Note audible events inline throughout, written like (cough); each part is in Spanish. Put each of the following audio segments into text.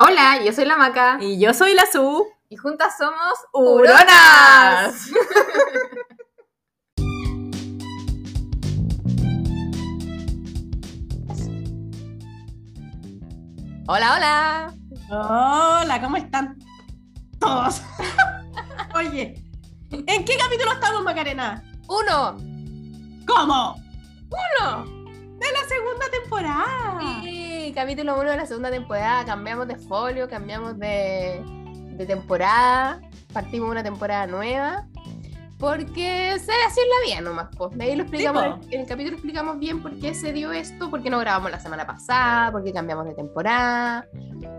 Hola, yo soy la Maca. Y yo soy la Su. Y juntas somos ¡Uronas! (laughs) hola, hola. Hola, ¿cómo están todos? (laughs) Oye, ¿en qué capítulo estamos, Macarena? Uno. ¿Cómo? Uno. De la segunda temporada. Sí, capítulo uno de la segunda temporada. Cambiamos de folio, cambiamos de, de temporada. Partimos una temporada nueva. Porque se así es la vida nomás, pues. Ahí lo explicamos, en el capítulo explicamos bien por qué se dio esto, por qué no grabamos la semana pasada, por qué cambiamos de temporada.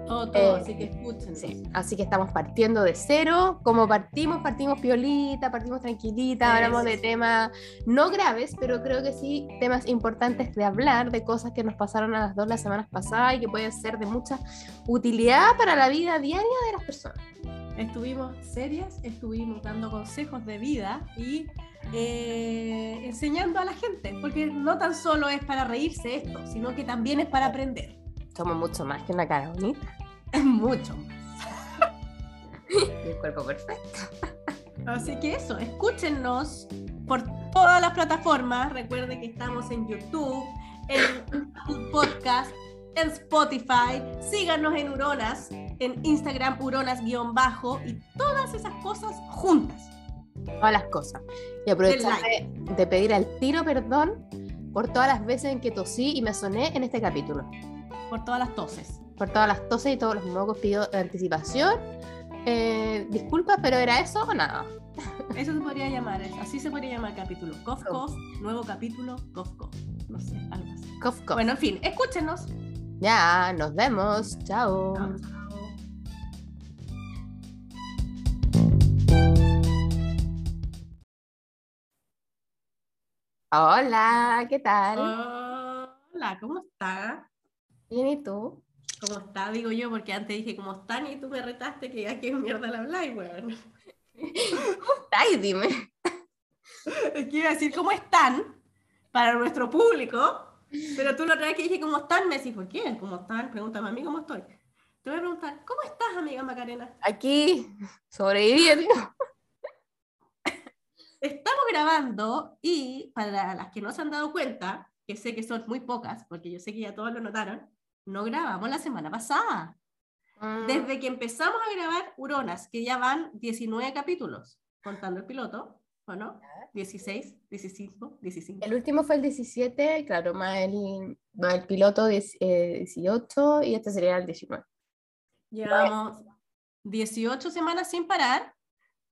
Todo, todo, Eh, así que escuchen. Sí, así que estamos partiendo de cero. Como partimos, partimos piolita, partimos tranquilita, Sí, hablamos sí, de temas no graves, pero creo que sí temas importantes de hablar, de cosas que nos pasaron a las dos las semanas pasadas y que pueden ser de mucha utilidad para la vida diaria de las personas. Estuvimos serias, estuvimos dando consejos de vida y eh, enseñando a la gente, porque no tan solo es para reírse esto, sino que también es para aprender. Somos mucho más que una cara bonita Es mucho más. y el cuerpo perfecto. Así que eso, escúchenos por todas las plataformas. Recuerden que estamos en YouTube, en Podcast, en Spotify. Síganos en Uronas, en Instagram Uronas-bajo y todas esas cosas juntas. Todas las cosas. Y aprovechar de, de pedir al tiro perdón por todas las veces en que tosí y me soné en este capítulo. Por todas las toses. por todas las toses y todos los mocos pido de anticipación. Eh, disculpas, pero ¿era eso o nada? (laughs) Eso se podría llamar, así se podría llamar el capítulo. Cof, cof, nuevo capítulo, cof, cof. No sé, algo así. Cof, cof. Bueno, en fin, escúchenos. Ya, nos vemos. Chao. Chao, Hola, ¿qué tal? Hola, ¿cómo está? Bien, ¿y tú? ¿Cómo está? Digo yo, porque antes dije cómo están y tú me retaste que ya que mierda la habláis, weón. (laughs) Ay, dime. Es que iba a decir cómo están para nuestro público, pero tú la otra vez que dije cómo están, me decís, ¿por qué? ¿Cómo están? Pregúntame a mí cómo estoy. Te voy a preguntar, ¿cómo estás, amiga Macarena? Aquí, sobreviviendo. Grabando y para las que no se han dado cuenta, que sé que son muy pocas, porque yo sé que ya todos lo notaron, no grabamos la semana pasada. Mm, Desde que empezamos a grabar Uronas, que ya van 19 capítulos, contando el piloto, ¿o no? 16, 15, 15. El último fue el 17, claro, más el, más el piloto 10, eh, 18 y este sería el 19. Llevamos 18 semanas sin parar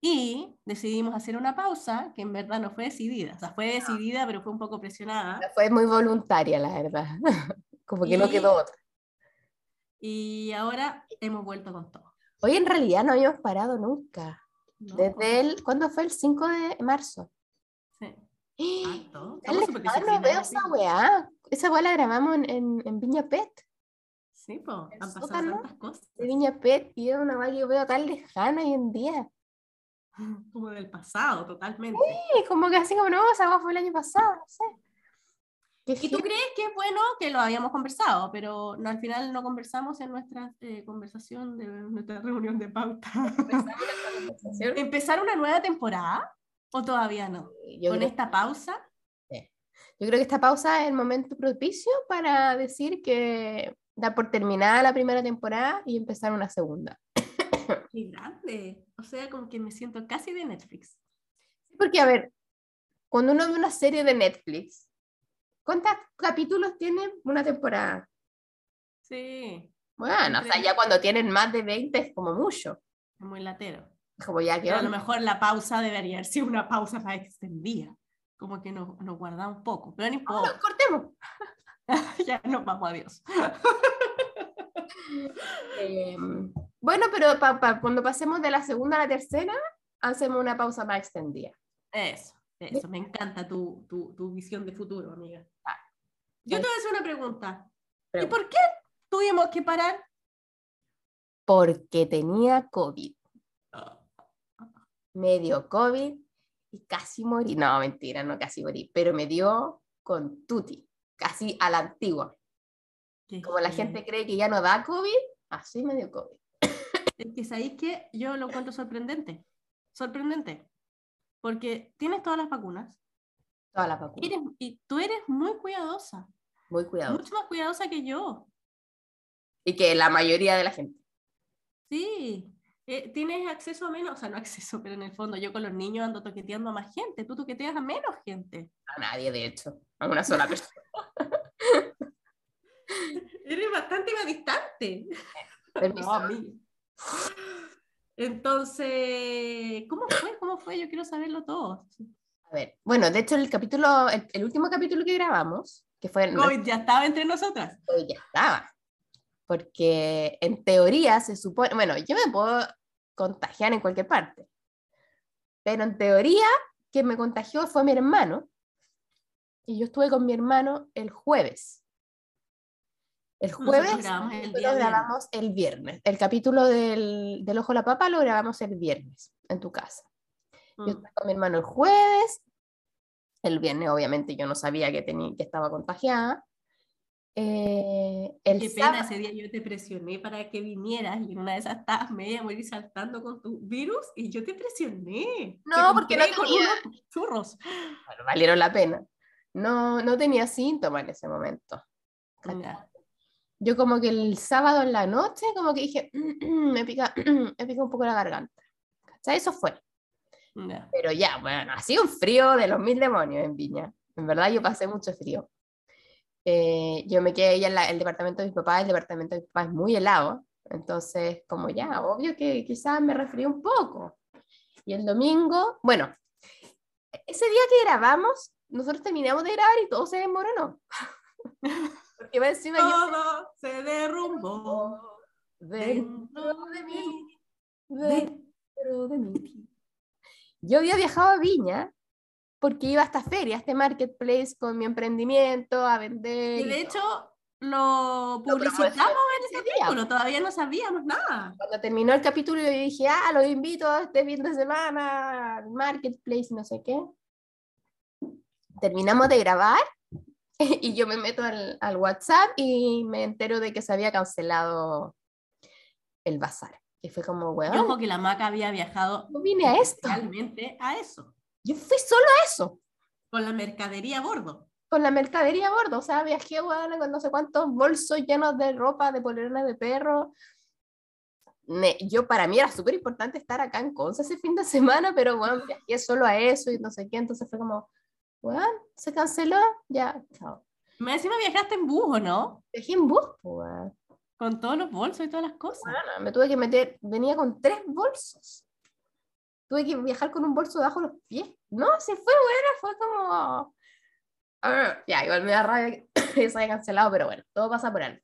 y decidimos hacer una pausa que en verdad no fue decidida. O sea, fue decidida, pero fue un poco presionada. Fue muy voluntaria, la verdad. (laughs) Como que no Y- quedó otra. Y ahora hemos vuelto con todo. Hoy en realidad no habíamos parado nunca. ¿no? Desde el, ¿cuándo fue? El 5 de marzo. Sí. (gasps) Estamos súper no veo esa weá. Esa weá la grabamos en, en, en Viña Pet, Sí, po, han pasado tantas cosas. de Viña Pet, y es una weá que yo veo tan lejana hoy en día. (laughs) Como del pasado, totalmente. Sí, como que así como no, esa weá fue el año pasado, no sé. ¿Y tú crees que es bueno que lo habíamos conversado, pero no, al final no conversamos en nuestra eh, conversación, de nuestra (laughs) reunión de pauta? ¿Empezar una nueva temporada o todavía no? Yo Con esta pausa, yo creo que esta pausa es el momento propicio para decir que da por terminada la primera temporada y empezar una segunda. (laughs) qué grande. O sea, como que me siento casi de Netflix. Porque, a ver, cuando uno ve una serie de Netflix, ¿cuántos capítulos tiene una temporada? Sí, Bueno, o sea, ya cuando tienen más de 20 es como mucho. es muy latero. Como ya que a lo mejor la pausa debería haber sido una pausa más extendida. Como que nos, nos guardamos un poco. Pero no importa. cortemos. (laughs) ya nos vamos, adiós. (laughs) Eh, bueno, pero pa- pa- cuando pasemos de la segunda a la tercera, hacemos una pausa más extendida. Eso, eso. Me encanta tu, tu, tu visión de futuro, amiga. Ah. Yo te voy a hacer una pregunta. ¿Y por qué tuvimos que parar? Porque tenía COVID. Me dio COVID y casi morí. No, mentira, no casi morí, pero me dio con tutti, casi a la antigua. Qué Como la gente cree que ya no da COVID, así me dio COVID. Es que sabéis que yo lo encuentro sorprendente. Sorprendente. Porque tienes todas las vacunas. Todas las vacunas. Y, eres- y tú eres muy cuidadosa. Muy cuidado. Mucho más cuidadosa que yo. Y que la mayoría de la gente. Sí. Eh, tienes acceso a menos, o sea, no acceso, pero en el fondo yo con los niños ando toqueteando a más gente. Tú toqueteas a menos gente. A nadie, de hecho. A una sola (laughs) persona. Eres bastante más distante. No, (laughs) amiga. Entonces, ¿cómo fue? ¿Cómo fue? Yo quiero saberlo todo. A ver, bueno, de hecho el capítulo, el, el último capítulo que grabamos, que fue COVID ya estaba entre nosotras. ya estaba. Porque en teoría se supone, bueno, yo me puedo contagiar en cualquier parte. Pero en teoría, quien me contagió fue mi hermano. Y yo estuve con mi hermano el jueves. El Nosotros jueves grabamos el día viernes. grabamos el viernes. El capítulo del, del Ojo a la Papa lo grabamos el viernes en tu casa. Yo Mm. estuve con mi hermano el jueves. El viernes, obviamente, yo no sabía que, tenía, que estaba contagiada. Eh, el Qué pena, ese día yo te presioné para que vinieras y en una de esas estabas media morir saltando con tu virus y yo te presioné. No, Te porque no compré con tenía- unos churros. bueno, valieron la pena. No, no tenía síntomas en ese momento. Yo como que el sábado en la noche, como que dije, (clears throat) me pica, (clears throat) me pica un poco la garganta. ¿Cachai? Eso fue. Pero ya, bueno, ha sido un frío de los mil demonios en Viña. En verdad yo pasé mucho frío. Eh, yo me quedé ya en la- el departamento de mi papá, el departamento de mi papá es muy helado, entonces como ya, obvio que quizás me resfrié un poco. Y el domingo, bueno, ese día que grabamos, nosotros terminamos de grabar y todo se desmoronó. (laughs) Porque va encima yo Todo se derrumbó dentro de mí. dentro de mí. Yo había viajado a Viña porque iba a esta feria, a este marketplace con mi emprendimiento, a vender. Y de y hecho, lo publicitamos en ese capítulo, todavía no sabíamos nada. cuando terminó el capítulo, yo dije, ah, los invito este fin de semana al marketplace, no sé qué. Terminamos de grabar (laughs) y yo me meto al, al WhatsApp y me entero de que se había cancelado el bazar. Y fue como, weón, ojo que la maca había viajado no vine a esto. realmente a eso, Yo fui solo a eso. con la mercadería a bordo. con la mercadería a bordo, o sea, viajé weona, con no sé cuántos bolsos llenos de ropa, de polerones de perro. Me- yo para mí era súper importante estar acá en Conce ese fin de semana, pero bueno, viajé solo a eso y no sé qué, entonces fue como, bueno, se canceló, ya, chao. Me encima viajaste en bus, ¿o ¿no? Viajé en bus, weón. Con todos los bolsos y todas las cosas. Weona, me tuve que meter, venía con tres bolsos. Tuve que viajar con un bolso debajo de los pies. No, se fue, bueno, fue como... Ah, ya, igual me da rabia que (coughs) se haya cancelado, pero bueno, todo pasa por algo.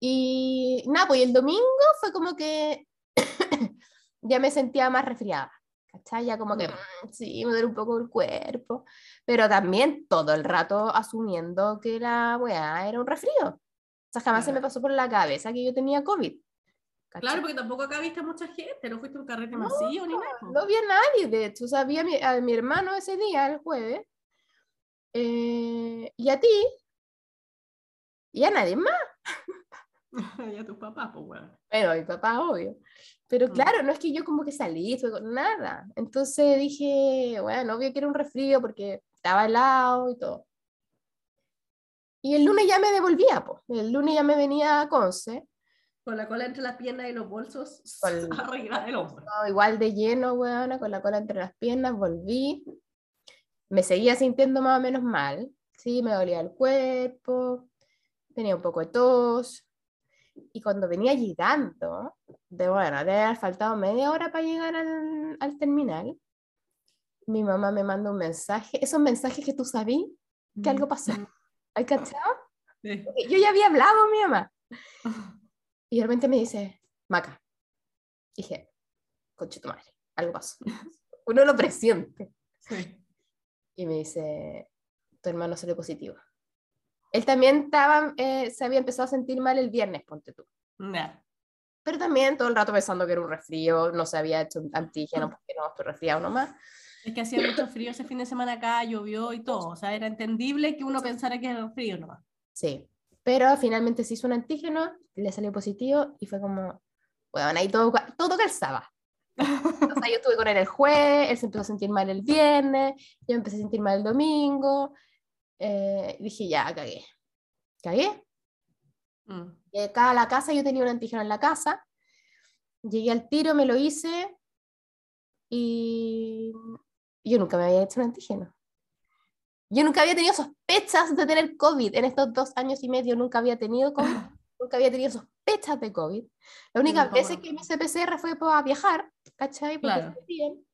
Y nada, pues y el domingo fue como que (coughs) ya me sentía más resfriada. ¿Cachai? Ya como que mm, sí, me duele un poco el cuerpo, pero también todo el rato asumiendo que la weá era un resfrío. O sea, jamás se me Claro. pasó por la cabeza que yo tenía COVID. ¿cachai? Claro, porque tampoco acá viste a mucha gente, no fuiste a un carrete No, masivo ni nada. No vi a nadie, de hecho, o sea, vi a mi, a mi hermano ese día, el jueves, eh, y a ti, y a nadie más. (laughs) y a tus papás, pues bueno. Bueno, mi papá, obvio. Pero Mm. claro, no es que yo como que salí, fue con nada. Entonces dije, bueno, obvio que era un resfrío porque estaba helado y todo. Y el lunes ya me devolvía, pues. El lunes ya me venía a Conce, Con la cola entre las piernas y los bolsos (laughs) Con- arriba del hombro. igual de lleno, weona, con la cola entre las piernas, volví. Me seguía sintiendo más o menos mal. Sí, me dolía el cuerpo, tenía un poco de tos. Y cuando venía llegando, de bueno, de haber faltado media hora para llegar al, al terminal, mi mamá me manda un mensaje, esos mensajes que tú sabías que algo pasó. (laughs) ¿Hay cachado? Sí. Yo ya había hablado mi mamá. (laughs) Y de repente me dice, Maca. Dije, conche tu madre, algo pasó. (laughs) Uno lo presiente. Sí. Y me dice, tu hermano salió positivo. Él también estaba, eh, se había empezado a sentir mal el viernes, ponte tú. Ya. Pero también todo el rato pensando que era un resfrío, no se había hecho antígeno porque no, estoy resfriado nomás. Es que hacía mucho frío ese fin de semana acá, llovió y todo. O sea, era entendible que uno pensara que era frío nomás. Sí. Pero finalmente se hizo un antígeno, le salió positivo y fue como, bueno, ahí todo, todo calzaba. O sea, yo estuve con él el jueves, él se empezó a sentir mal el viernes, yo empecé a sentir mal el domingo. Eh, dije, ya, cagué. Cagué. Mm. Llegué a la casa, yo tenía un antígeno en la casa. Llegué al tiro, me lo hice y yo nunca me había hecho un antígeno. Yo nunca había tenido sospechas de tener COVID en estos dos años y medio, nunca había tenido COVID, (laughs) nunca había tenido sospechas de COVID. La única no, vez que me hice PCR fue para viajar, ¿cachai? Porque Claro. bien.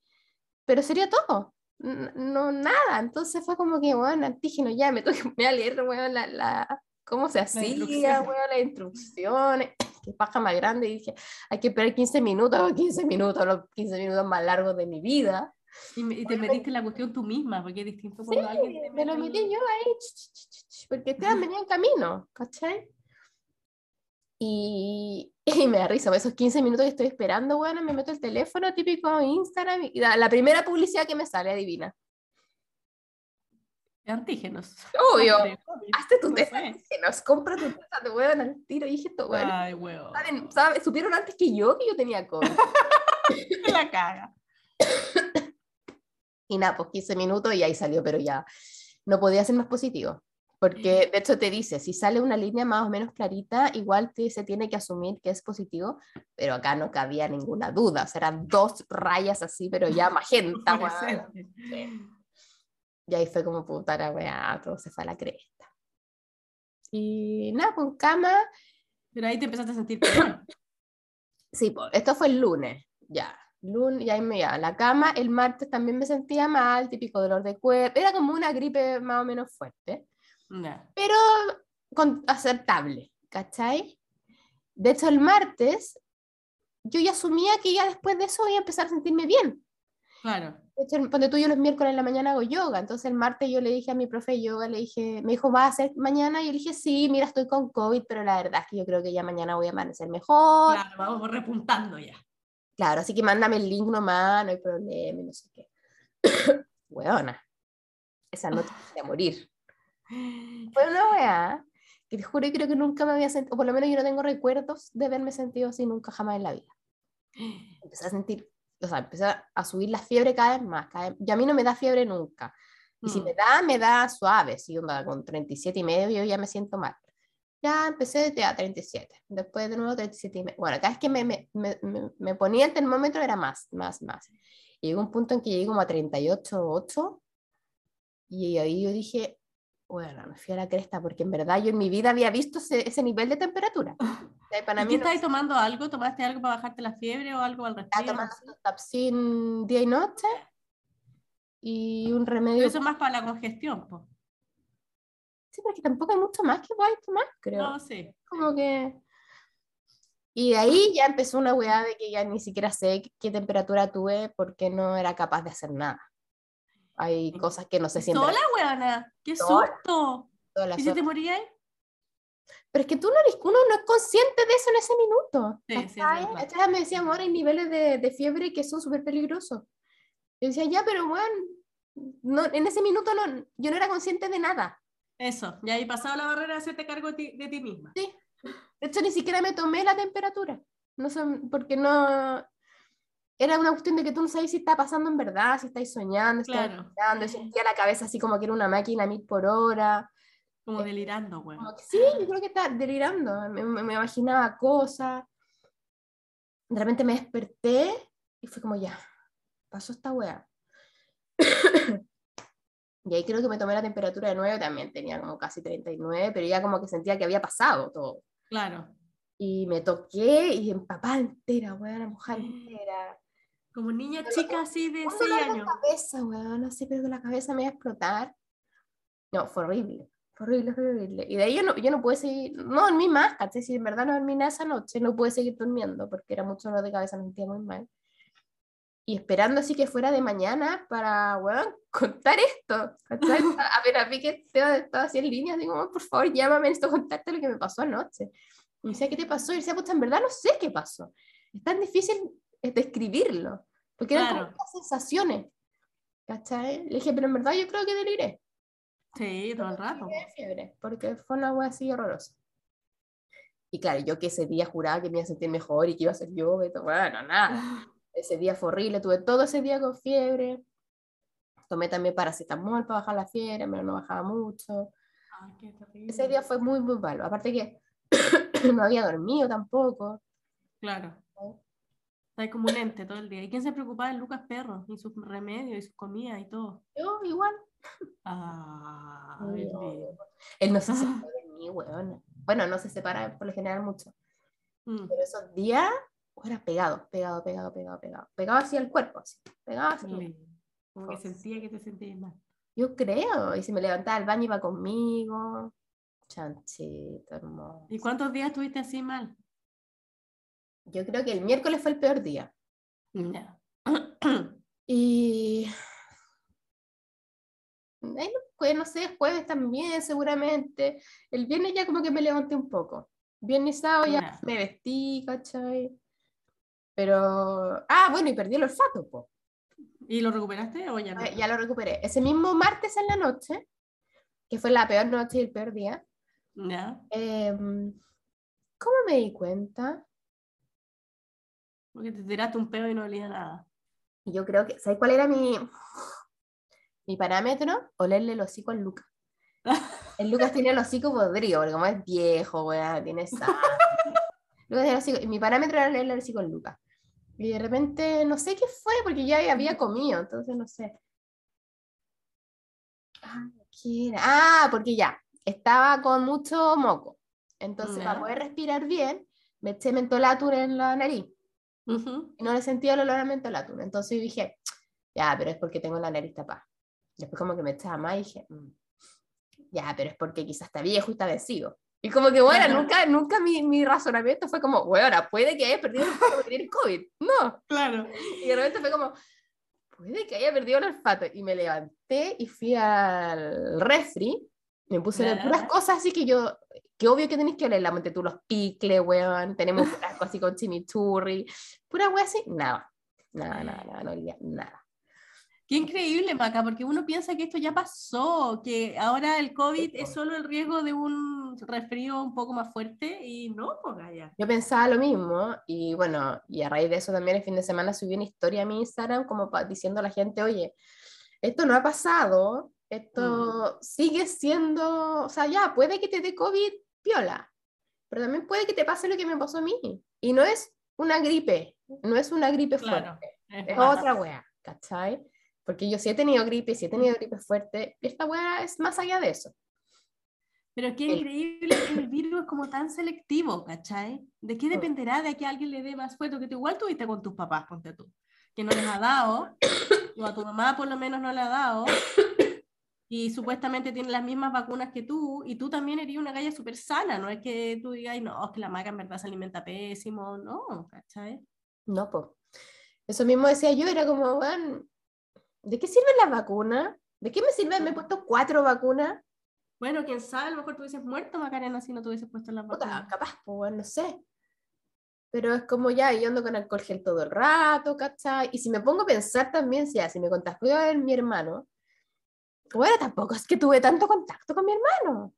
Pero sería todo. No, nada. Entonces fue como que, bueno, antígeno, ya me (laughs) tuve que a leer, weón, la, la, cómo se hacía, weón, las instrucciones. (coughs) Qué paja más grande. Y dije, hay que esperar 15 minutos, 15 minutos, los 15 minutos más largos de mi vida. Y, me- y te metiste en la cuestión tú misma, porque es distinto cuando alguien te Me lo mete metí el- yo ahí, porque Esteban venía en camino, ¿cachai? Y, (laughs) y me da risa, esos 15 minutos que estoy esperando, bueno, me meto el teléfono típico Instagram y la, la primera publicidad que me sale, adivina. Antígenos. Obvio. De. Hazte tu test sé. antígenos, compra tu test de hueón al tiro. Y dije, esto, bueno, Ay, huevo. saben, saben- supieron antes que yo que yo tenía COVID. (laughs) La caga. Y nada, pues 15 minutos y ahí salió, pero ya no podía ser más positivo. Porque de hecho te dice, si sale una línea más o menos clarita, igual te- se tiene que asumir que es positivo, pero acá no cabía ninguna duda, o sea, eran dos rayas así, pero ya (laughs) magenta, weón. Fluorescente. Y ahí fue como puta la weá, todo se fue a la cresta. Y nada, con cama, Pero ahí te empezaste a sentir peor. (coughs) sí, pues, esto fue el lunes, ya. Lunes, y ahí me iba a la cama, el martes también me sentía mal, típico dolor de cuerpo, era como una gripe más o menos fuerte. Pero con, aceptable, ¿cachai? De hecho, el martes yo ya asumía que ya después de eso iba a empezar a sentirme bien. Claro. De hecho, cuando tú yo los miércoles en la mañana hago yoga, entonces el martes yo le dije a mi profe de yoga, le dije, me dijo, ¿va a hacer mañana? Y yo le dije, sí, mira, estoy con COVID, pero la verdad es que yo creo que ya mañana voy a amanecer mejor. Claro, vamos repuntando ya. Claro, así que mándame el link nomás, no hay problema, no sé qué. (coughs) Weona, esa noche voy a morir. Fue una weá que te juro y creo que nunca me había sentido, o por lo menos yo no tengo recuerdos de haberme sentido así nunca jamás en la vida. Empecé a sentir, o sea, empecé a subir la fiebre cada vez más. Cada vez, y a mí no me da fiebre nunca. Y si Mm. me da, me da suave, si onda con 37 y medio yo ya me siento mal. Ya empecé ya 37, después de nuevo 37 y medio. Bueno, cada vez que me, me, me, me- ponía el termómetro era más, más, más. Y llegó un punto en que llegué como a 38,8 y ahí yo dije, bueno, me fui a la cresta porque en verdad yo en mi vida había visto ese, ese nivel de temperatura. (laughs) O sea, para ¿Y mí qué no estáis tomando algo? ¿Tomaste algo para bajarte la fiebre o algo al estaba resfriado? tomando Tapsin día y noche y un remedio. Pero eso es más para la congestión, po. Sí, porque tampoco hay mucho más que podáis tomar, creo. No, sí. Como que... Y de ahí ya empezó una weá de que ya ni siquiera sé qué temperatura tuve porque no era capaz de hacer nada. Hay cosas que no sé si en ¿Sola, weona? ¡Qué Sola. susto! sola, ¿Y si te morías? Pero es que tú no eres, uno no es consciente de eso en ese minuto. Sí, sí, es verdad. Ella me decía, amor, hay niveles de, de fiebre que son súper peligrosos. Yo decía, ya, pero bueno, no, en ese minuto no, yo no era consciente de nada. Eso, y ahí pasado la barrera de hacerte cargo de ti, de ti misma. De hecho, ni siquiera me tomé la temperatura. No sé, porque no. Era una cuestión de que tú no sabes si está pasando en verdad, si estáis soñando, si estáis Claro. soñando, sentía la cabeza así como que era una máquina mil por hora. Como delirando, weón. Como que sí, yo creo que estaba delirando. Me, me- me imaginaba cosas. De repente me desperté y fue como ya, pasó esta wea. (coughs) y ahí creo que me tomé la temperatura de nuevo, también tenía como casi 39, pero ya como que sentía que había pasado todo. Claro. Y me toqué y empapada entera, weón, mojada (gasps) entera. Como niña chica así de Un 6 dolor de años. cabeza, weón, no sé, pero que la cabeza me iba a explotar. No, fue horrible. Fue horrible, fue horrible. Y de ahí yo no, yo no pude seguir, no dormí más, ¿cachai? Si en verdad no dormí nada esa noche, no pude seguir durmiendo porque era mucho dolor de cabeza, me sentía muy mal. Y esperando así que fuera de mañana para, weón, (laughs) contar esto. ¿cachai? (laughs) Apenas vi que estaba, así en línea, digo, "Oh, por favor, llámame, necesito contarte lo que me pasó anoche. Y me decía, ¿qué te pasó? Y decía, pucha, en verdad no sé qué pasó. Es tan difícil describirlo, porque eran como Claro. sensaciones. ¿Cachai? Le dije, pero en verdad yo creo que deliré. Sí, todo el rato. de fiebre, porque fue una wea así horrorosa. Y claro, yo que ese día juraba que me iba a sentir mejor y que iba a ser yo, y todo, bueno, nada. (laughs) Ese día fue horrible, tuve todo ese día con fiebre. Tomé también paracetamol para bajar la fiebre, pero no bajaba mucho. Ay, qué terrible. Ese día fue muy, muy malo. Aparte que (coughs) no había dormido tampoco. Claro. Está como un ente todo el día. ¿Y quién se preocupaba de Lucas Perro? Y sus remedios, y sus comidas y todo. Yo igual. Ah, No. Él no se separa de mí, weón. Bueno, no se separa por lo general mucho. Mm, Pero esos días era pegado, pegado, pegado, pegado, pegado. Pegado hacia el cuerpo, así. Pegado bien. Como que sentía que te sentías mal. Yo creo. Y si me levantaba al baño iba conmigo. Chanchito, hermoso. ¿Y cuántos días estuviste así mal? Yo creo que el miércoles fue el peor día. Ya. (clears throat) Y. Ay, no, no sé, jueves también, seguramente. El viernes ya como que me levanté un poco. Viernes y sábado ya Ya. me vestí, ¿cachai? Pero. Ah, bueno, y perdí el olfato, po. ¿Y lo recuperaste o ya no? Ah, Ya lo recuperé. Ese mismo martes en la noche, que fue la peor noche y el peor día, Ya. em, ¿cómo me di cuenta? Porque te tiraste un pedo y no olía nada. Y Yo creo que, ¿sabes cuál era mi, mi parámetro? Olerle el hocico al Lucas. (laughs) El Lucas tiene el hocico podrido, porque como es viejo, weá, tiene sangre. (laughs) Lucas tiene el hocico- y mi parámetro era olerle el hocico al Lucas. Y de repente, no sé qué fue, porque ya había comido, entonces no sé. Ah, ¿qué era? Ah, porque ya, estaba con mucho moco. Entonces, Ya. para poder respirar bien, me eché mentolatur en la nariz Ujú. y no le sentía el olor a mentolatum. Entonces dije, ya, pero es porque tengo la nariz tapada. Después como que me echaba más y dije, "Mm, ya, pero es porque quizás está viejo y está vencido. Y como que, bueno, nunca, nunca mi, mi razonamiento fue como, bueno, puede que haya perdido el COVID. No. Claro. Y de repente fue como, puede que haya perdido el olfato. Y me levanté y fui al refri, me puse Ya. puras cosas así que yo, que obvio que tenéis que oler, la monte tú los picles, weón, tenemos (laughs) frasco así con chimichurri, pura weá así, nada, nada, nada, nada, no olía nada. Qué increíble, Maca, porque uno piensa que esto ya pasó, que ahora el COVID es solo el riesgo de un resfrío un poco más fuerte y no, pues ya. Yo pensaba lo mismo y bueno, y a raíz de eso también el fin de semana subí una historia a mi Instagram como diciendo a la gente, oye, esto no ha pasado, esto sigue siendo, o sea, ya, puede que te dé COVID, piola, pero también puede que te pase lo que me pasó a mí. Y no es una gripe, no es una gripe Claro. fuerte, Es otra wea, ¿cachai? Porque yo sí he tenido gripe, sí he tenido gripe fuerte, y esta wea es más allá de eso. Pero qué El- increíble que el virus es como tan selectivo, ¿cachai? ¿De qué Mm. dependerá de que alguien le dé más fuerte? Que tú igual tuviste con tus papás, ponte tú, que no les ha dado, (coughs) o a tu mamá por lo menos no le ha dado, y supuestamente tiene las mismas vacunas que tú, y tú también eres una galla súper sana, no es que tú digas, "Ay, no, es que la maca en verdad se alimenta pésimo, no, ¿cachai? No, pues. Eso mismo decía yo, era como, weón, ¿de qué sirven las vacunas? ¿De qué me sirven? Me he puesto cuatro vacunas. Bueno, quién sabe, a lo mejor tú hubieses muerto, Macarena, si no te hubieses puesto las Puta, vacunas. capaz, pues, weón, no sé. Pero es como ya, yo ando con alcohol gel todo el rato, ¿cachai? Y si me pongo a pensar también, si, ya, si me contagió a mi hermano, bueno, tampoco es que tuve tanto contacto con mi hermano.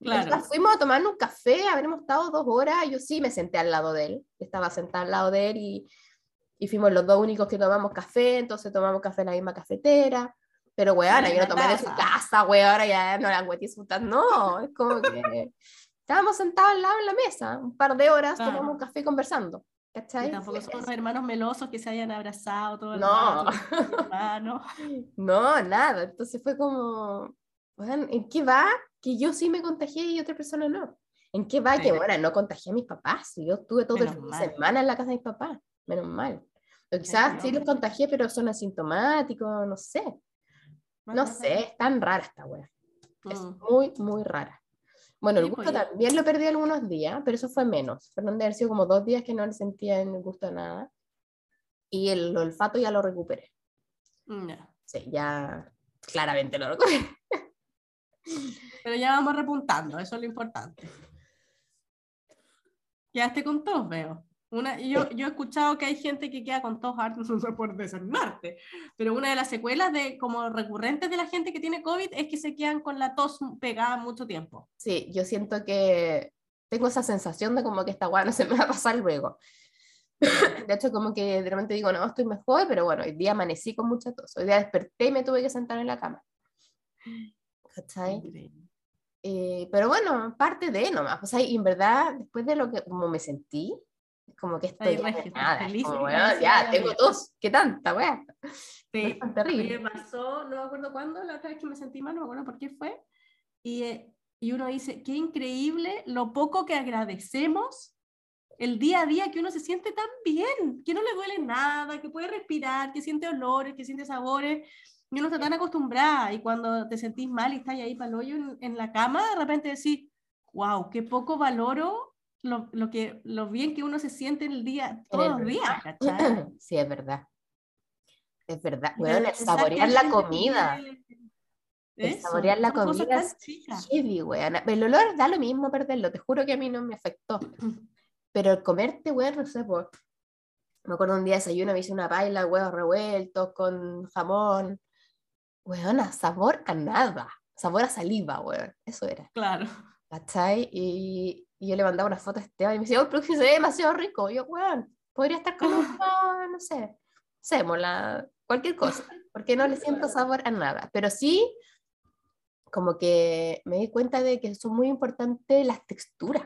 Claro. Nosotras Fuimos a tomar un café, habremos estado dos horas, yo sí me senté al lado de él, estaba sentada al lado de él y, y fuimos los dos únicos que tomamos café, entonces tomamos café en la misma cafetera, pero weona, En yo no tomé de su casa. casa, weona, ya no la disfrutar, no, es como que (laughs) estábamos sentados al lado en la mesa, un par de horas, Claro. tomamos un café conversando, Y ¿cachai? tampoco son Es- unos hermanos melosos que se hayan abrazado todo el No. rato. (laughs) No, nada, entonces fue como, weón, ¿en qué va que yo sí me contagié y otra persona no? ¿En qué va que, bueno, no contagié a mis papás? Si yo estuve todo el fin de semana en la casa de mis papás, menos mal. O quizás sí los contagié, pero son asintomáticos, no sé. No sé, es tan rara esta wea. Es Mm. muy, muy rara. Bueno, el gusto pues, también lo perdí algunos días, pero eso fue menos. Fueron de haber sido como dos días que no le sentía el gusto de nada. Y el olfato ya lo recuperé. Mm, ya. Sí, ya claramente lo recuperé. (laughs) Pero ya vamos repuntando, eso es lo importante. Quedaste con tos, veo. Una, yo, yo he escuchado que hay gente que queda con tos hartos, (laughs) por desanimarte, pero una de las secuelas de como recurrentes de la gente que tiene COVID es que se quedan con la tos pegada mucho tiempo. Sí, yo siento que tengo esa sensación de como que esta guay no se me va a pasar luego. (laughs) De hecho, como que de repente digo, no, estoy mejor, pero bueno, hoy día amanecí con mucha tos. Hoy día desperté y me tuve que sentar en la cama. ¿Cachai? Eh, pero bueno, parte de nomás. O sea, y en verdad, después de lo que como me sentí, como que estoy Ay, nada, feliz como, (laughs) bueno, ya, tengo tos, qué tanta, weá. Sí, es tan terrible. me pasó, no me acuerdo cuándo, la otra vez que me sentí mal, no me acuerdo por qué fue. Y, eh, y uno dice, qué increíble lo poco que agradecemos el día a día que uno se siente tan bien, que no le duele nada, que puede respirar, que siente olores, que siente sabores. Y uno está tan acostumbrada y cuando te sentís mal y estás ahí para el hoyo en, en la cama, de repente decís, wow, qué poco valoro lo, lo, que, lo bien que uno se siente en el día, todos los días, ¿cachai? (clears throat) Sí, es verdad. Es verdad. Bueno, el saborear la comida. El Eso, saborear la comida es heavy, weón. El olor da lo mismo perderlo, te juro que a mí no me afectó. Pero el comerte, weón, no sé, pues. Me acuerdo un día de desayuno, me hice una paila, huevos revueltos con jamón. Weón, a sabor a nada. Sabor a saliva, weón. Eso era. Claro. ¿Cachai? Y, y yo le mandaba una foto a Esteban y me decía, oh, pero que se ve demasiado rico. Y yo, weón, podría estar con un, (laughs) no sé, sémola, cualquier cosa, porque no le siento sabor a nada. Pero sí, como que me di cuenta de que son muy importantes las texturas.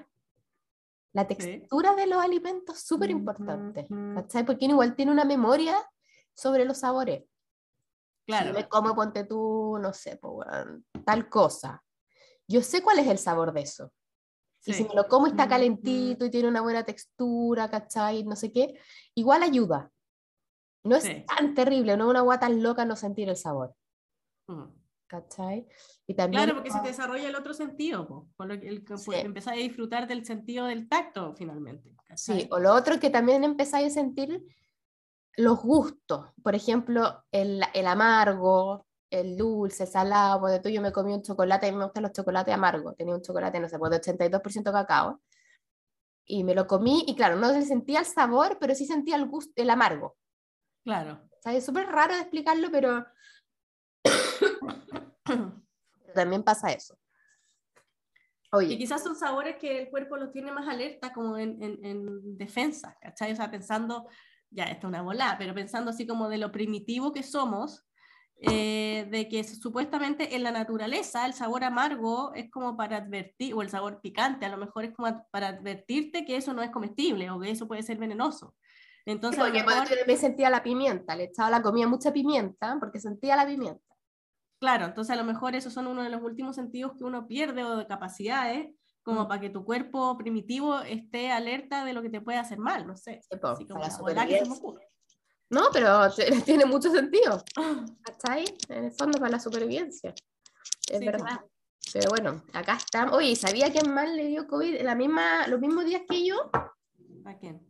La textura de los alimentos es súper importante. ¿cachai? Porque igual tiene una memoria sobre los sabores. Claro. Si me como, ponte tú, no sé, weón, tal cosa. Yo sé cuál es el sabor de eso. Y si Sí. me lo como está Ujú. calentito y tiene una buena textura, ¿cachai? No sé qué, igual ayuda. No es Sí. tan terrible, no es una agua tan loca no sentir el sabor, Ujú. ¿cachai? Y también, Claro, porque se te desarrolla el otro sentido, po, con lo que el, Sí. pues, empezás a disfrutar del sentido del tacto finalmente. sí, ¿cachai? o lo otro que también empezáis a sentir los gustos, por ejemplo, el, el amargo, el dulce, salado, porque tú yo me comí un chocolate, mí me gustan los chocolates amargos, tenía un chocolate, no sé, pues de 82% cacao, y me lo comí, y claro, no se sentía el sabor, pero sí sentía el gusto, el amargo. Claro. O sea, es súper raro de explicarlo, pero (coughs) también pasa eso. Y Oye, quizás son sabores que el cuerpo los tiene más alerta como en, en, en defensa, ¿cachai? O sea, pensando, ya, esto es una volada, pero pensando así como de lo primitivo que somos, eh, de que supuestamente en la naturaleza el sabor amargo es como para advertir, o el sabor picante a lo mejor es como para advertirte que eso no es comestible o que eso puede ser venenoso. Entonces, lo porque mejor- yo me sentía la pimienta, le echaba la comida mucha pimienta, porque sentía la pimienta. Claro, entonces a lo mejor esos son uno de los últimos sentidos que uno pierde o de capacidades, como Mm. para que tu cuerpo primitivo esté alerta de lo que te puede hacer mal, no sé. Sí, po, Así como la la No, pero (laughs) tiene mucho sentido. ¿Cachai? En el fondo para la supervivencia. Es Sí, verdad. Pero bueno, acá estamos. Oye, ¿sabía quién más le dio COVID la misma, los mismos días que yo? ¿A quién?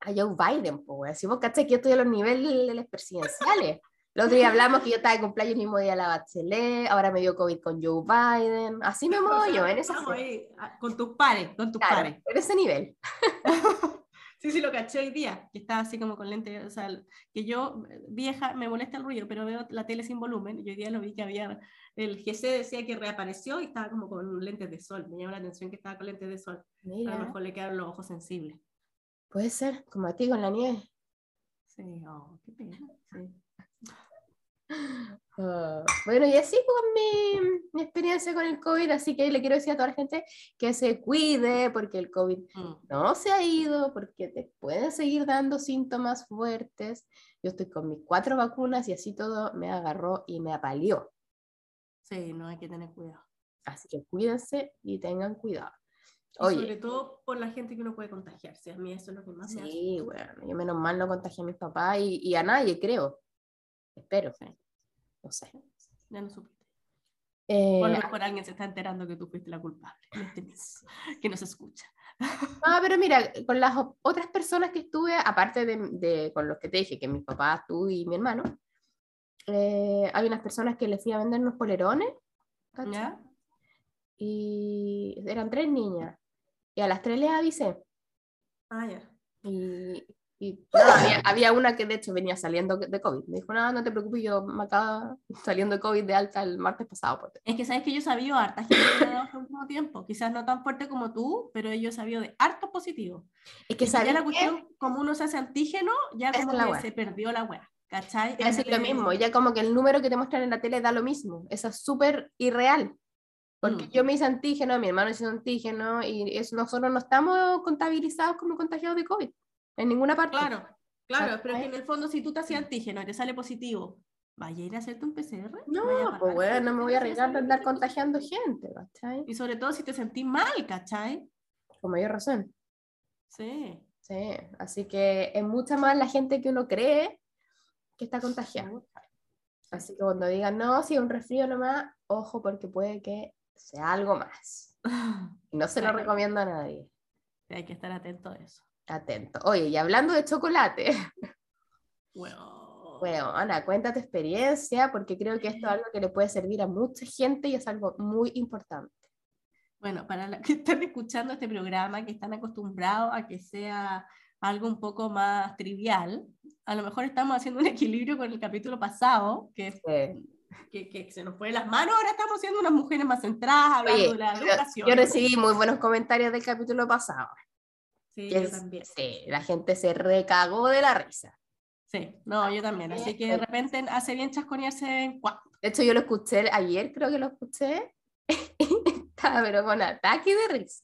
A Joe Biden, pues, Si vos cachai que yo estoy a los niveles presidenciales. El otro día hablamos que yo estaba de cumpleaños el mismo día de la Bachelet, ahora me dio COVID con Joe Biden. Así me muevo yo, en esa ahí, ah, con tus pares, con tus Claro, pares. en ese nivel. (laughs) Sí, sí, lo caché hoy día, que estaba así como con lente, o sea, que yo, eh, vieja, me molesta el ruido, pero veo la tele sin volumen, y hoy día lo vi que había, el GC decía que reapareció y estaba como con lentes de sol, me llama la atención que estaba con lentes de sol, a lo mejor le quedaron los ojos sensibles. puede ser, como a ti con la nieve. Sí, oh, qué pena, sí. (laughs) Ah, bueno, y así con mi, mi experiencia con el COVID, así que le quiero decir a toda la gente que se cuide porque el COVID Mm. no se ha ido, porque te pueden seguir dando síntomas fuertes. Yo estoy con mis cuatro vacunas y así todo me agarró y me apaleó. Sí, no hay que tener cuidado. Así que cuídense y tengan cuidado. Y sobre todo por la gente que uno puede contagiarse. A mí eso es lo que más me hace. sí, bueno, yo menos mal no contagié a mis papás y, y a nadie, creo. Espero. No sé. Ya no supiste. Eh, O a lo mejor alguien se está enterando que tú fuiste la culpable (laughs) que no se escucha. No, pero mira, con las otras personas que estuve, aparte de, de- con los que te dije, que mis papás, tú y mi hermano, eh, hay unas personas que les fui a vender unos polerones. ¿Ya? y eran tres niñas, y a las tres les avisé, Ah, ya. Y, y nada, había, había una que de hecho venía saliendo de COVID. Me dijo, no, no te preocupes, yo me acabo saliendo de COVID de alta el martes pasado. Por Es que sabes que yo sabía harta gente al último tiempo. Quizás no tan fuerte como tú, pero yo sabía de harto positivo. Es que sabía la cuestión, como uno se hace antígeno, ya como es la que wea. se perdió la wea. ¿Cachai? Decir lo mismo, ya como que el número que te muestran en la tele da lo mismo, eso es súper irreal. Porque Mm. yo me hice antígeno, mi hermano hizo antígeno y es, nosotros no estamos contabilizados como contagiados de COVID en ninguna parte. Claro, claro, pero es que en el fondo si tú te hacías antígeno y te sale positivo, ¿vaya a ir a hacerte un PCR? ¿Vaya a No, pues bueno, no me voy a arriesgar de andar contagiando gente, ¿cachai? Y sobre todo si te sentís mal, ¿cachai? Con mayor razón. Sí. Sí, así que es mucha más la gente que uno cree que está contagiada. Así que cuando digan, no, si es un resfrío nomás, ojo porque puede que sea algo más. (laughs) Y no se lo recomiendo a nadie. Hay que estar atento a eso. Atento. Oye, y hablando de chocolate, Bueno, bueno, Ana, cuenta tu experiencia porque creo que esto es algo que le puede servir a mucha gente y es algo muy importante. Bueno, para los que están escuchando este programa, que están acostumbrados a que sea algo un poco más trivial, a lo mejor estamos haciendo un equilibrio con el capítulo pasado, que, Sí. que, que se nos fue de las manos, ahora estamos siendo unas mujeres más centradas, hablando Oye, de la yo- educación. yo recibí muy buenos comentarios del capítulo pasado. Sí, yo es- también. sí, la gente se recagó de la risa. Sí, no, yo también. Así que de repente hace bien chasconearse cuatro. De hecho, yo lo escuché ayer, creo que lo escuché. (laughs) Estaba pero con ataque de risa.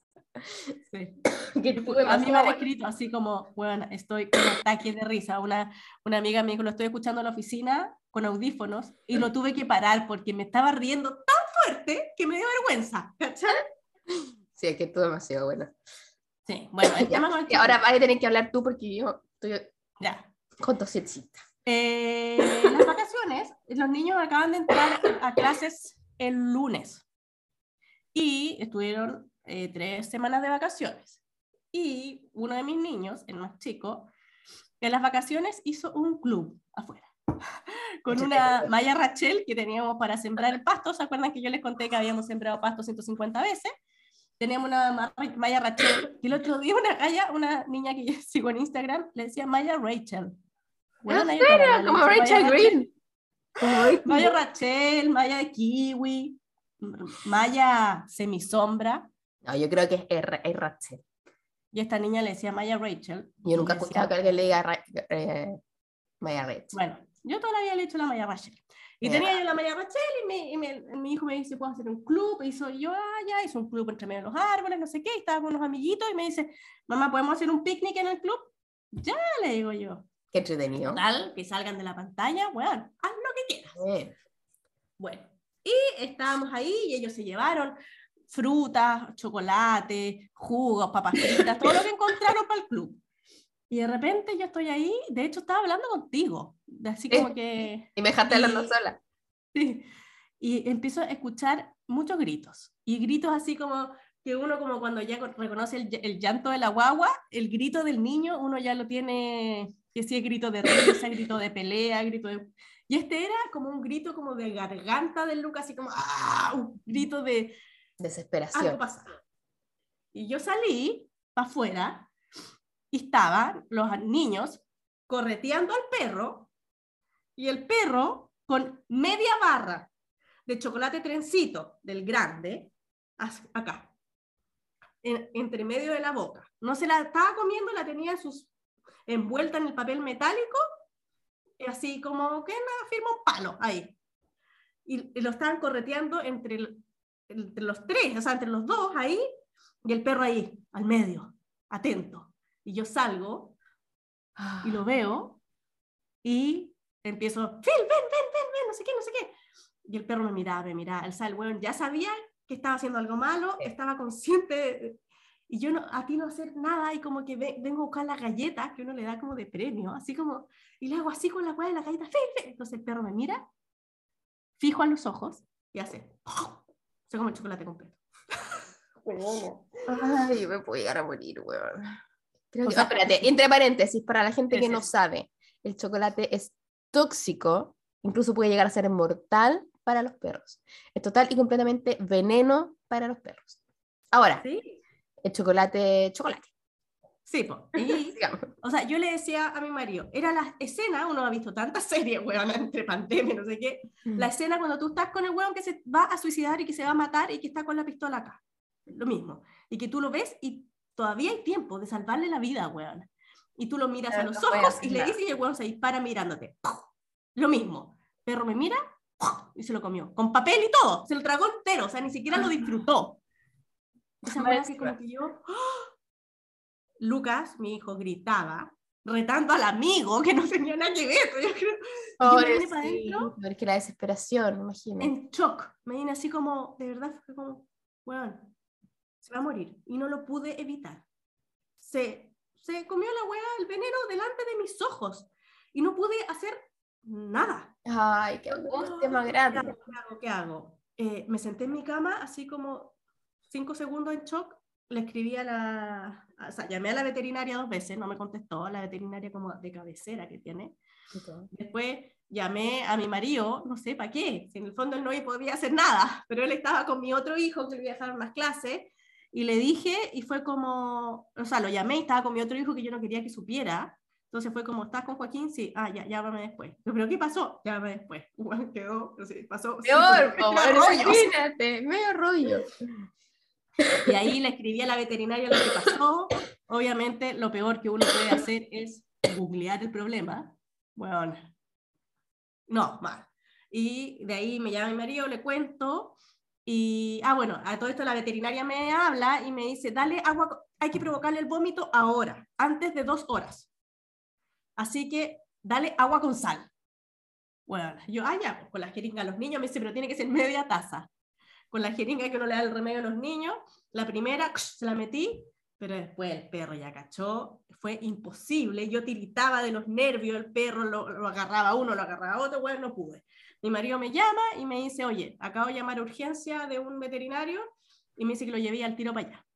Sí. (coughs) A mí me han escrito así como, bueno, estoy con ataques de risa. Una, una amiga me dijo, lo estoy escuchando en la oficina con audífonos y lo tuve que parar porque me estaba riendo tan fuerte que me dio vergüenza. ¿cachai? Sí, es que estuvo demasiado bueno. Sí, bueno, el tema con el ahora vas a tener que hablar tú porque yo estoy Ya. con tosiecita. Eh, las vacaciones, los niños acaban de entrar a clases el lunes y estuvieron eh, tres semanas de vacaciones. Y uno de mis niños, el más chico, en las vacaciones hizo un club afuera. (laughs) Con una malla Rachel que teníamos para sembrar el pasto. ¿Se acuerdan que yo les conté que habíamos sembrado pasto 150 veces? Teníamos una ma- malla Rachel. Y el otro día una galla, una niña que yo (laughs) sigo en Instagram, le decía Maya Rachel. Bueno, ¿En serio? Como digo Rachel Maya Green. Como Rachel Maya Rachel, Maya de Kiwi, Maya Semisombra. No, yo creo que es, es, es Rachel. Y esta niña le decía Maya Rachel. Yo nunca he escuchado que alguien le diga Ra- eh, Maya Rachel. Bueno, yo todavía le he hecho la Maya Rachel. Y tenía yo la Maya Rachel y, me- y me- mi hijo me dice, ¿puedo hacer un club? Y hizo, y yo, ah, ya, hizo un club entre medio de los árboles, no sé qué, y estaba con unos amiguitos y me dice, mamá, ¿podemos hacer un picnic en el club? Ya, le digo yo. Qué entretenido. Total, que salgan de la pantalla, bueno, haz lo que quieras. Bueno, y estábamos ahí y ellos se llevaron frutas, chocolate, jugos, papas fritas, todo lo que encontraron para el club. Y de repente yo estoy ahí, de hecho estaba hablando contigo, así como que... Y me dejaste hablando sola. Sí. Y empiezo a escuchar muchos gritos. Y gritos así como que uno como cuando ya co- reconoce el, el llanto de la guagua, el grito del niño, uno ya lo tiene, que sí es grito de risa, grito de pelea, grito de... Y este era como un grito como de garganta del Lucas, así como ¡ah! un grito de algo Desesperación. pasa. Y yo salí para afuera estaban los niños correteando al perro y el perro con media barra de chocolate trencito del grande acá, en- entre medio de la boca. No se la estaba comiendo, la tenía en sus, envuelta en el papel metálico, así como que nada, firma un palo ahí. Y, lo estaban correteando entre, entre los tres, o sea, entre los dos ahí, y el perro ahí, al medio, atento. Y yo salgo y lo veo y empiezo, Phil, ven, ven, ven, ven, no sé qué, no sé qué. Y el perro me miraba, me miraba, el sal, weón, ya sabía que estaba haciendo algo malo, estaba consciente, de- y yo no, a ti no hacer nada, y como que ve- vengo a buscar las galletas que uno le da como de premio, así como, y le hago así con la weá de la galleta, Phil, Phil. Entonces el perro me mira, fijo a los ojos, y hace, se come el chocolate completo. (laughs) Ay, me puedo llegar a morir, weón. Creo que- espérate, entre paréntesis, para la gente que no sabe, el chocolate es tóxico, incluso puede llegar a ser mortal para los perros. Es total y completamente veneno para los perros. Ahora, ¿Sí? el chocolate, chocolate. Sí, po. Y, (laughs) o sea, yo le decía a mi marido, era la escena, uno ha visto tantas (laughs) series, weón, entre pandemia, no sé qué, la escena cuando tú estás con el weón que se va a suicidar y que se va a matar y que está con la pistola acá. Lo mismo. Y que tú lo ves y todavía hay tiempo de salvarle la vida, weón. Y tú lo miras a Pero los no ojos y le dices y el weón se dispara mirándote. Lo mismo. Perro me mira y se lo comió. Con papel y todo. Se lo tragó entero. O sea, ni siquiera lo disfrutó. (laughs) Esa weá así como que yo... ¡ah! Lucas, mi hijo, gritaba, retando al amigo que no tenía nada que ver. Yo creo, yo me vine para adentro Pobrecito, pero es que la desesperación, imagínate. en shock. Me vine así como, de verdad, fue como, weón, se va a morir. Y no lo pude evitar. Se, se comió la weá, el veneno delante de mis ojos. Y no pude hacer nada. Ay, qué angustia más ¿Qué grande. ¿Qué hago? ¿Qué hago? Eh, me senté en mi cama, así como cinco segundos en shock. Le escribí a la. O sea, llamé a la veterinaria dos veces, no me contestó, la veterinaria como de cabecera que tiene. Después llamé a mi marido, no sé para qué, si en el fondo él no podía hacer nada, pero él estaba con mi otro hijo que le iba a dejar unas clases, y le dije, y fue como, o sea, lo llamé y estaba con mi otro hijo que yo no quería que supiera, entonces fue como, ¿estás con Joaquín? Sí, ah, ya, llámame después. Yo, ¿Pero qué pasó? Llámame después. (laughs) Igual quedó, no sé, pasó. Peor, bueno, imagínate, medio rollo. Y ahí le escribí a la veterinaria lo que pasó. Obviamente, lo peor que uno puede hacer es googlear el problema. Bueno, no, mal. Y de ahí me llama mi marido, le cuento. Y, ah, bueno, a todo esto la veterinaria me habla y me dice, dale agua, hay que provocarle el vómito ahora, antes de dos horas. Así que dale agua con sal. Bueno, yo, ah, ya, pues, con la jeringa a los niños, me dice, pero tiene que ser media taza. Con la jeringa que uno le da el remedio a los niños, la primera se la metí, pero después el perro ya cachó, fue imposible, yo tiritaba de los nervios, el perro lo, lo agarraba uno, lo agarraba otro, bueno, no pude. Mi marido me llama y me dice, oye, acabo de llamar a urgencia de un veterinario y me dice que lo llevé al tiro para allá.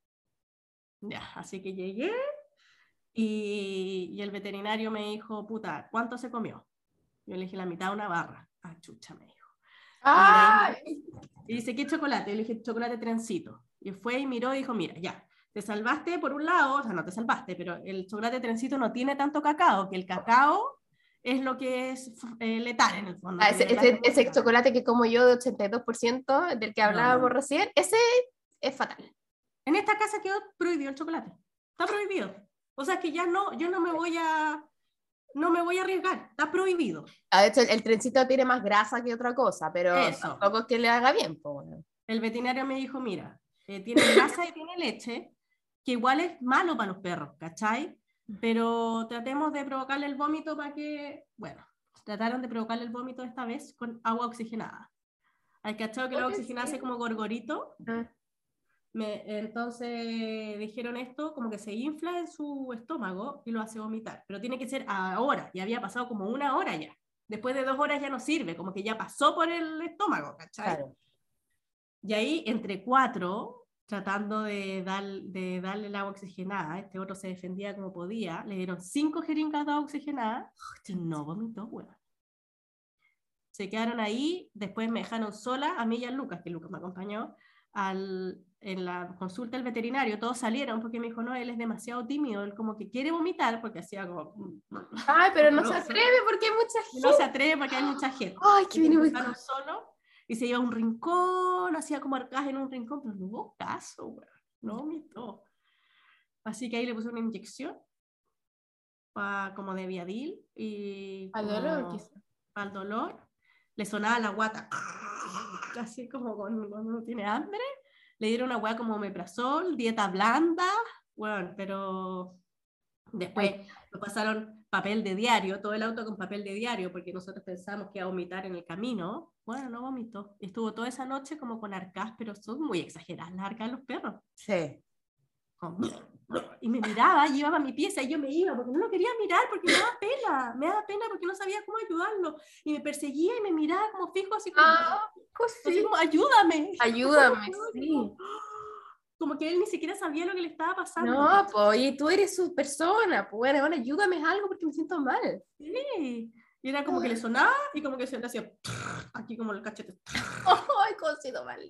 Ya, así que llegué y, y el veterinario me dijo, puta, ¿cuánto se comió? Yo le dije la mitad de una barra. Ah, chucha, me dijo. Ay, Y dice, ¿qué chocolate? Yo le dije, chocolate trencito. Y fue y miró y dijo, mira, ya, te salvaste por un lado, o sea, no te salvaste, pero el chocolate trencito no tiene tanto cacao, que el cacao es lo que es eh, letal en el fondo. ah, ese, ese- ese chocolate que como yo de 82% del que hablábamos no. recién, ese es fatal. En esta casa quedó prohibido el chocolate. Está prohibido. O sea, que ya no, yo no me voy a, no me voy a arriesgar. Está prohibido. Ah, De hecho, el, el trencito tiene más grasa que otra cosa, pero Eso. tampoco es que le haga bien. po, bueno. El veterinario me dijo, mira, eh, tiene grasa y tiene leche, que igual es malo para los perros, ¿cachai? Pero tratemos de provocarle el vómito para que, bueno, trataron de provocarle el vómito esta vez con agua oxigenada. Al cachado que el agua oxigenada hace como gorgorito, Ah, me, entonces dijeron esto, como que se infla en su estómago y lo hace vomitar, pero tiene que ser ahora, y había pasado como una hora ya. Después de dos horas ya no sirve, como que ya pasó por el estómago, ¿cachai? claro. Y ahí, entre cuatro, tratando de, dar, de darle el agua oxigenada, este otro se defendía como podía, le dieron cinco jeringas de agua oxigenada. Y no vomitó, weón. Se quedaron ahí, después me dejaron sola, a mí y a Lucas, que Lucas me acompañó, al, en la consulta del veterinario, todos salieron porque me dijo, no, él es demasiado tímido, él como que quiere vomitar porque hacía como... Ay, pero no se atreve porque hay mucha gente. No se atreve porque hay mucha gente. Ay, que viene muy solo y se iba a un rincón, hacía como arcaje en un rincón, pero no hubo caso, weón. No vomitó. Así que ahí le puse una inyección pa- como de viadil y Al dolor, como- quizá. al dolor. Le sonaba la guata, así como cuando cuando uno tiene hambre. Le dieron una hueá como omeprazol, dieta blanda, bueno, pero después nos pasaron papel de diario, todo el auto con papel de diario, porque nosotros pensamos que iba a vomitar en el camino. Bueno, no vomitó. Estuvo toda esa noche como con arcas, pero son muy exageradas las arcas de los perros. Sí. Como- Y me miraba, llevaba mi pieza y yo me iba porque no lo quería mirar porque me daba pena, me daba pena porque no sabía cómo ayudarlo. Y me perseguía y me miraba como fijo, así como, Ah, pues así sí. como ayúdame. (laughs) Ayúdame, Como, sí. Como que él ni siquiera sabía lo que le estaba pasando. No, pues, y tú eres su persona, pues bueno, bueno, ayúdame algo porque me siento mal. Sí. Y era como que le sonaba y como que se le hacía (laughs) aquí como el cachete. (laughs) Ay, cosito mal.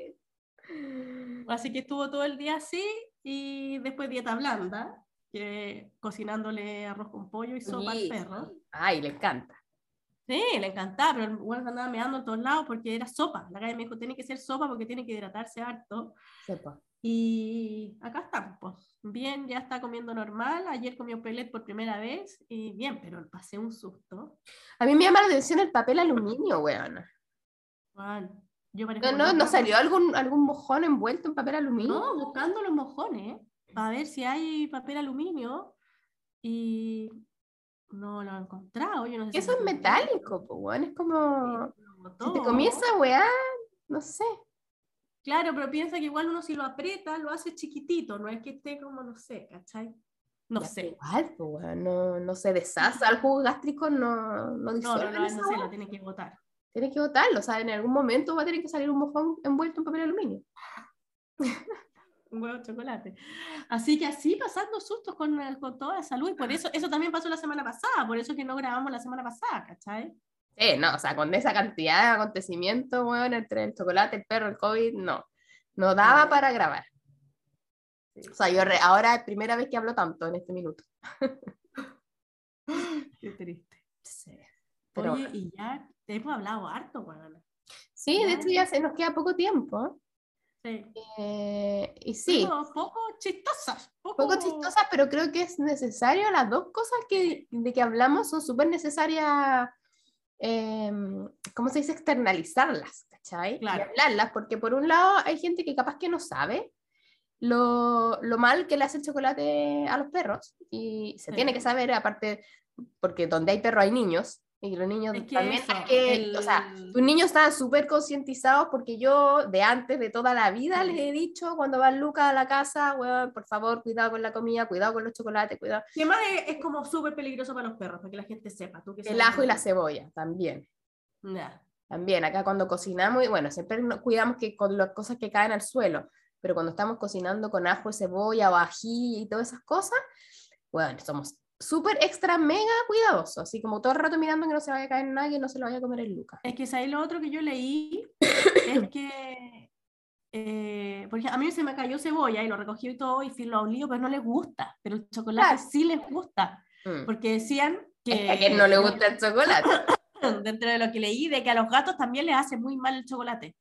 Así que estuvo todo el día así y después dieta blanda, que cocinándole arroz con pollo y sopa al perro. Ay, le encanta. Sí, le encantaba, pero el weón andaba meando en todos lados porque era sopa. La calle me dijo, tiene que ser sopa porque tiene que hidratarse harto. Sepa. Y acá estamos, pues. Bien, ya está comiendo normal. Ayer comió pelet por primera vez y bien, pero pasé un susto. A mí me llama la atención el papel aluminio, weón. Yo No, no, loca, ¿no pues. salió algún, algún mojón envuelto en papel aluminio? No, buscando los mojones para ver si hay papel aluminio y no lo he encontrado. Yo no sé si Eso es metálico, pues, weón. Es como. Lo Si te comí esa weá, no sé. Claro, pero piensa que igual uno si lo aprieta lo hace chiquitito, no es que esté como, no sé, ¿cachai? No Ya, sé. Igual, pues. No, no se deshace. Al jugo gástrico no, no No, disuelve. no, no, no sé, lo tiene que botar. Tienes que botarlo. O sea, en algún momento va a tener que salir un mojón envuelto en papel aluminio. (laughs) Un huevo de chocolate. Así que así pasando sustos con, con toda la salud. Y por eso, eso también pasó la semana pasada, por eso que no grabamos la semana pasada, ¿cachai? Sí, no, o sea, con esa cantidad de acontecimientos, weón, entre el chocolate, el perro, el COVID, no. No daba No. para grabar. O sea, yo re- ahora es primera vez que hablo tanto en este minuto. (laughs) Qué triste. Sí. Pero Oye, y ya te hemos hablado harto, weón. Sí, de Ya. hecho ya se nos queda poco tiempo. Sí. Eh, y sí, Pero poco chistosas. Poco, poco chistosas, pero creo que es necesario. Las dos cosas que, de que hablamos son súper necesarias, eh, ¿cómo se dice? Externalizarlas, ¿cachai? Claro. Y hablarlas, porque por un lado hay gente que capaz que no sabe lo, lo mal que le hace el chocolate a los perros y se Sí. tiene que saber, aparte, porque donde hay perro hay niños. Y los niños Es que también eso, hay que, o sea, el- tus niños están súper concientizados porque yo de antes, de toda la vida, les he dicho cuando va Lucas a la casa, weón, por favor, cuidado con la comida, cuidado con los chocolates, cuidado. Y además es, es como súper peligroso para los perros, para que la gente sepa. Tú El ajo y la cebolla, también. Ya. También, acá cuando cocinamos, y bueno, siempre nos cuidamos que con las cosas que caen al suelo, pero cuando estamos cocinando con ajo y cebolla o ají y todas esas cosas, bueno, somos súper extra mega cuidadosos, así como todo el rato mirando que no se vaya a caer nada, que no se lo vaya a comer el Lucas. Es que ahí lo otro que yo leí (coughs) es que, eh, por ejemplo, a mí se me cayó cebolla y lo recogí y todo y fui lo olí, pero no les gusta, pero el chocolate Claro. sí les gusta, Mm. porque decían Es que, que a quien no le gusta el chocolate. (coughs) dentro de lo que leí, de que a los gatos también les hace muy mal el chocolate,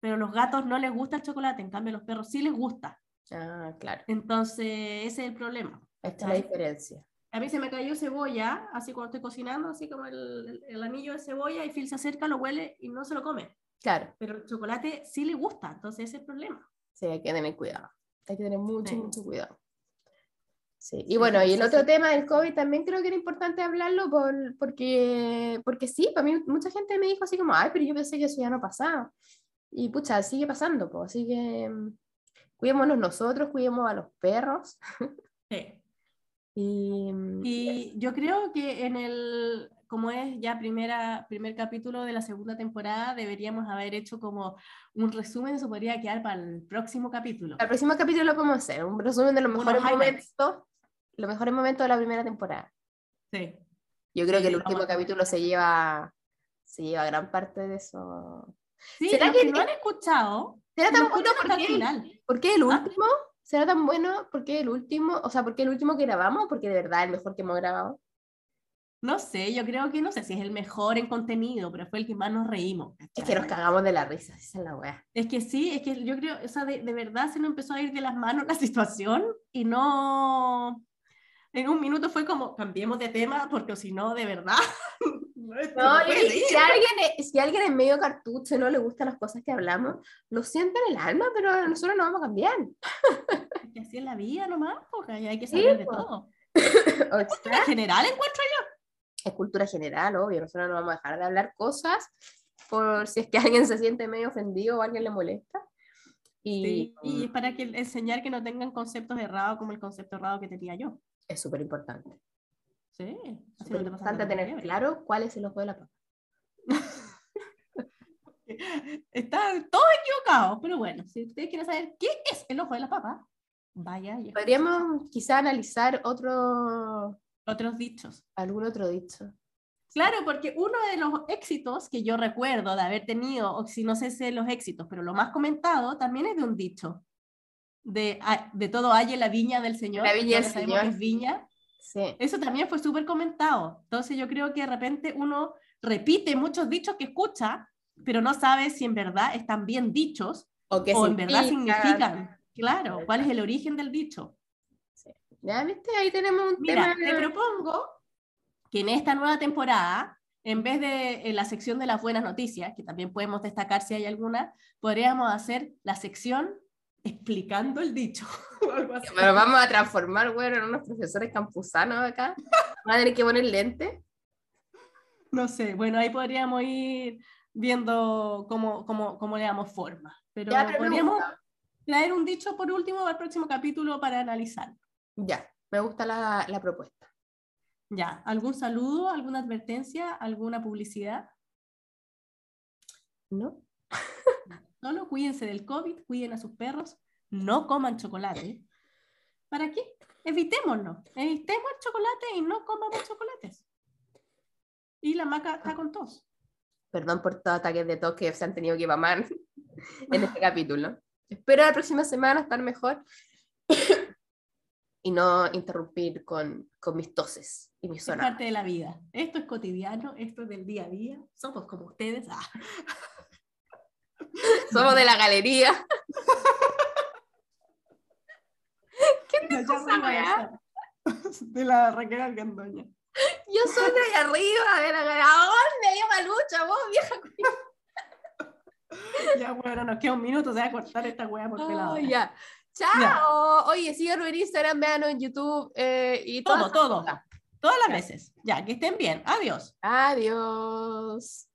pero a los gatos no les gusta el chocolate, en cambio a los perros sí les gusta, Ah, claro, entonces ese es el problema. esta es la diferencia. A mí se me cayó cebolla, así cuando estoy cocinando, así como el, el- anillo de cebolla, y Phil se acerca, lo huele y no se lo come. Claro, Pero el chocolate sí le gusta, entonces ese es el problema. sí, hay que tener cuidado. Hay que tener mucho, Sí. mucho cuidado. Sí, y bueno, y el otro sí. tema del COVID también creo que era importante hablarlo por, porque, porque sí, para mí mucha gente me dijo así como, ay, pero yo pensé que eso ya no pasaba. Y pucha, sigue pasando, pues, así que mm, cuidémonos nosotros, cuidemos a los perros. Sí. Y, mm, Y yo creo que en el, como es ya primera, primer capítulo de la segunda temporada, deberíamos haber hecho como un resumen, eso podría quedar para el próximo capítulo. al próximo capítulo lo podemos hacer, un resumen de los mejores momentos, los mejores momentos de la primera temporada. Sí. Yo creo Sí, que el último vamos a- capítulo se lleva, se lleva gran parte de eso. Sí, ¿Será que- que no han escuchado, ¿Será tan bueno el porque, final. ¿por qué el ¿Ah? ¿Será tan bueno porque el último? O sea, porque el último que grabamos, porque de verdad el mejor que hemos grabado. No sé, yo creo que no sé si es el mejor en contenido, pero fue el que más nos reímos. Es que nos cagamos de la risa, esa es la weá. Es que sí, es que yo creo, o sea, de, de verdad se nos empezó a ir de las manos la (laughs) situación y no. En un minuto fue como, cambiemos de tema, porque si no, de verdad. (laughs) No, no yo ir. si alguien, es- si alguien es medio cartucho y no le gustan las cosas que hablamos, lo siento en el alma, pero nosotros no vamos a cambiar. Es que así es la vida nomás, porque hay que Sí, saber de po. todo. (laughs) En sea, general encuentro es cultura general, obvio, nosotros no vamos a dejar de hablar cosas por si es que alguien se siente medio ofendido o alguien le molesta. Y Sí, y es para que enseñar que no tengan conceptos errados como el concepto errado que tenía yo. Es súper importante. Sí, pasa importante tener fiebre. claro cuál es el ojo de la papa. (laughs) Están todos equivocados, pero bueno, si ustedes quieren saber qué es el ojo de la papa, vaya y Podríamos quizá analizar otro, otros dichos. algún otro dicho. Claro, porque uno de los éxitos que yo recuerdo de haber tenido, o si no sé si los éxitos, pero lo más comentado también es de un dicho. De, ah, de todo hay en la viña del Señor. La viña del Señor. es viña. Sí. Eso también fue súper comentado. Entonces yo creo que de repente uno repite muchos dichos que escucha, pero no sabe si en verdad están bien dichos O que o en verdad significa- significan. Claro, cuál es el origen del dicho. Ya viste, ahí tenemos un Mira, tema. te propongo que en esta nueva temporada, en vez de en la sección de las buenas noticias, que también podemos destacar si hay alguna, podríamos hacer la sección explicando el dicho. (laughs) o algo así. Pero vamos a transformar, bueno, en unos profesores campusanos acá. Van a tener que poner lentes. No sé, bueno, ahí podríamos ir viendo cómo, cómo, cómo le damos forma. Pero, Ya, pero podríamos traer un dicho por último para el próximo capítulo para analizar. Ya, me gusta la, la propuesta. Ya, ¿algún saludo, alguna advertencia, alguna publicidad? ¿No? (laughs) Solo cuídense del COVID, cuiden a sus perros, no coman chocolate. ¿Para qué? Evitémoslo. Evitemos el chocolate y no comamos chocolates. Y la maca está con tos. Perdón por todos ataques de tos que se han tenido que mamar (laughs) en este capítulo. Espero la próxima semana estar mejor (coughs) y no interrumpir con, con mis toses y mis Es sonas. parte de la vida. Esto es cotidiano, esto es del día a día. Somos como ustedes. Ah. (laughs) (laughs) Somos de la galería. Ya, ya esa vengo a weá? besar. (laughs) De la Raquel Alcandoña. Yo soy de allá arriba, de la galería. ¿A dónde? Yo malucha, vos, vieja. (laughs) Ya, bueno, nos queda un minuto, se va a cortar esta weá por pelado. Ay, ya. Chao. Oye, síganos en Instagram, véanos en YouTube eh, y Todo, todo. Todas las veces. Ya, que estén bien. Adiós. Adiós.